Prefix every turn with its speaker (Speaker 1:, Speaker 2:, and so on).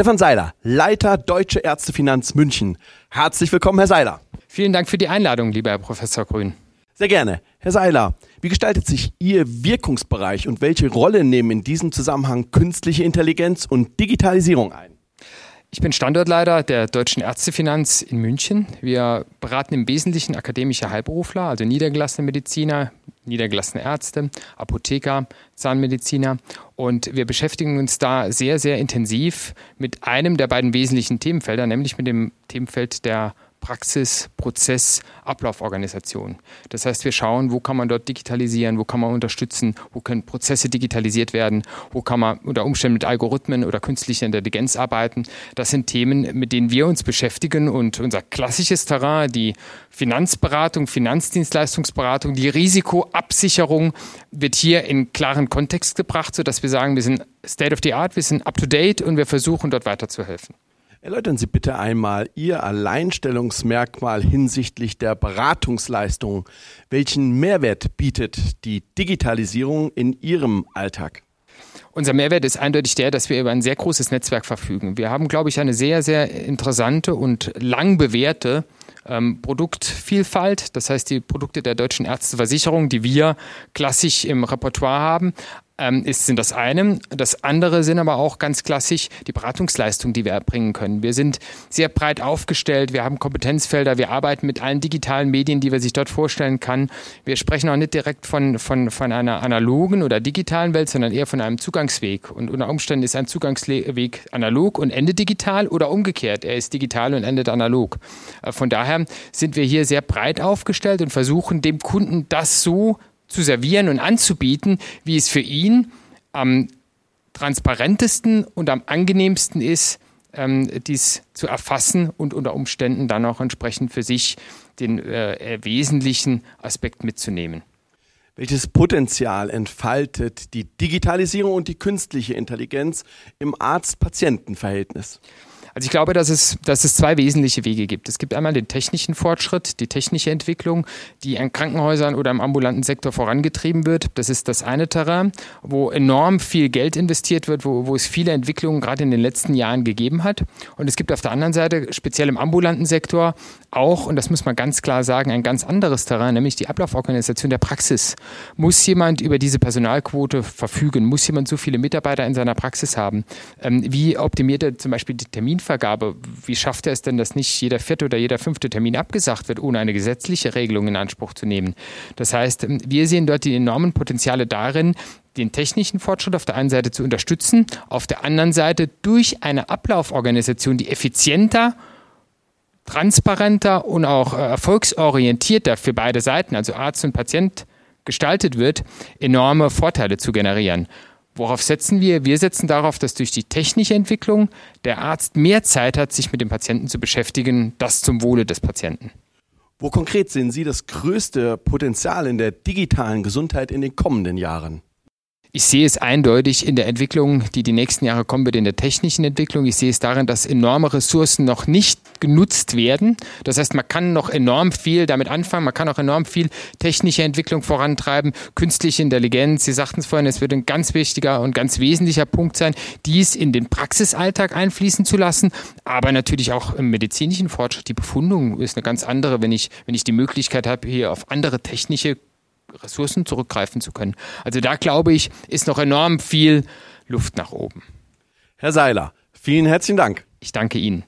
Speaker 1: Stefan Seiler, Leiter Deutsche Ärztefinanz München. Herzlich willkommen, Herr Seiler.
Speaker 2: Vielen Dank für die Einladung, lieber Herr Professor Grün.
Speaker 1: Sehr gerne. Herr Seiler, wie gestaltet sich Ihr Wirkungsbereich und welche Rolle nehmen in diesem Zusammenhang künstliche Intelligenz und Digitalisierung ein?
Speaker 2: Ich bin Standortleiter der Deutschen Ärztefinanz in München. Wir beraten im Wesentlichen akademische Heilberufler, also niedergelassene Mediziner, niedergelassene Ärzte, Apotheker, Zahnmediziner. Und wir beschäftigen uns da sehr, sehr intensiv mit einem der beiden wesentlichen Themenfelder, nämlich mit dem Themenfeld der Praxis, Prozess, Ablauforganisation. Das heißt, wir schauen, wo kann man dort digitalisieren, wo kann man unterstützen, wo können Prozesse digitalisiert werden, wo kann man unter Umständen mit Algorithmen oder künstlicher Intelligenz arbeiten. Das sind Themen, mit denen wir uns beschäftigen und unser klassisches Terrain, die Finanzberatung, Finanzdienstleistungsberatung, die Risikoabsicherung wird hier in klaren Kontext gebracht, sodass wir sagen, wir sind State of the Art, wir sind up to date und wir versuchen dort weiterzuhelfen.
Speaker 1: Erläutern Sie bitte einmal Ihr Alleinstellungsmerkmal hinsichtlich der Beratungsleistung. Welchen Mehrwert bietet die Digitalisierung in Ihrem Alltag?
Speaker 2: Unser Mehrwert ist eindeutig der, dass wir über ein sehr großes Netzwerk verfügen. Wir haben, glaube ich, eine sehr, sehr interessante und lang bewährte ähm, Produktvielfalt. Das heißt, die Produkte der deutschen Ärzteversicherung, die wir klassisch im Repertoire haben, ähm, ist, sind das eine. Das andere sind aber auch ganz klassisch die Beratungsleistung, die wir erbringen können. Wir sind sehr breit aufgestellt, wir haben Kompetenzfelder, wir arbeiten mit allen digitalen Medien, die man sich dort vorstellen kann. Wir sprechen auch nicht direkt von, von, von einer analogen oder digitalen Welt, sondern eher von einem Zugangsweg. Und unter Umständen ist ein Zugangsweg analog und endet digital oder umgekehrt. Er ist digital und endet analog. Äh, von daher sind wir hier sehr breit aufgestellt und versuchen dem Kunden das so zu servieren und anzubieten, wie es für ihn am transparentesten und am angenehmsten ist, ähm, dies zu erfassen und unter Umständen dann auch entsprechend für sich den äh, wesentlichen Aspekt mitzunehmen.
Speaker 1: Welches Potenzial entfaltet die Digitalisierung und die künstliche Intelligenz im Arzt-Patienten-Verhältnis?
Speaker 2: Also ich glaube, dass es, dass es zwei wesentliche Wege gibt. Es gibt einmal den technischen Fortschritt, die technische Entwicklung, die in Krankenhäusern oder im ambulanten Sektor vorangetrieben wird. Das ist das eine Terrain, wo enorm viel Geld investiert wird, wo, wo es viele Entwicklungen gerade in den letzten Jahren gegeben hat. Und es gibt auf der anderen Seite, speziell im ambulanten Sektor, auch, und das muss man ganz klar sagen, ein ganz anderes Terrain, nämlich die Ablauforganisation der Praxis. Muss jemand über diese Personalquote verfügen? Muss jemand so viele Mitarbeiter in seiner Praxis haben? Ähm, wie optimiert er zum Beispiel die Terminvergabe? Wie schafft er es denn, dass nicht jeder vierte oder jeder fünfte Termin abgesagt wird, ohne eine gesetzliche Regelung in Anspruch zu nehmen? Das heißt, ähm, wir sehen dort die enormen Potenziale darin, den technischen Fortschritt auf der einen Seite zu unterstützen, auf der anderen Seite durch eine Ablauforganisation, die effizienter transparenter und auch äh, erfolgsorientierter für beide Seiten, also Arzt und Patient, gestaltet wird, enorme Vorteile zu generieren. Worauf setzen wir? Wir setzen darauf, dass durch die technische Entwicklung der Arzt mehr Zeit hat, sich mit dem Patienten zu beschäftigen, das zum Wohle des Patienten.
Speaker 1: Wo konkret sehen Sie das größte Potenzial in der digitalen Gesundheit in den kommenden Jahren?
Speaker 2: Ich sehe es eindeutig in der Entwicklung, die die nächsten Jahre kommen wird, in der technischen Entwicklung. Ich sehe es darin, dass enorme Ressourcen noch nicht genutzt werden. Das heißt, man kann noch enorm viel damit anfangen. Man kann auch enorm viel technische Entwicklung vorantreiben. Künstliche Intelligenz, Sie sagten es vorhin, es wird ein ganz wichtiger und ganz wesentlicher Punkt sein, dies in den Praxisalltag einfließen zu lassen. Aber natürlich auch im medizinischen Fortschritt. Die Befundung ist eine ganz andere, wenn ich, wenn ich die Möglichkeit habe, hier auf andere technische Ressourcen zurückgreifen zu können. Also da glaube ich, ist noch enorm viel Luft nach oben.
Speaker 1: Herr Seiler, vielen herzlichen Dank.
Speaker 2: Ich danke Ihnen.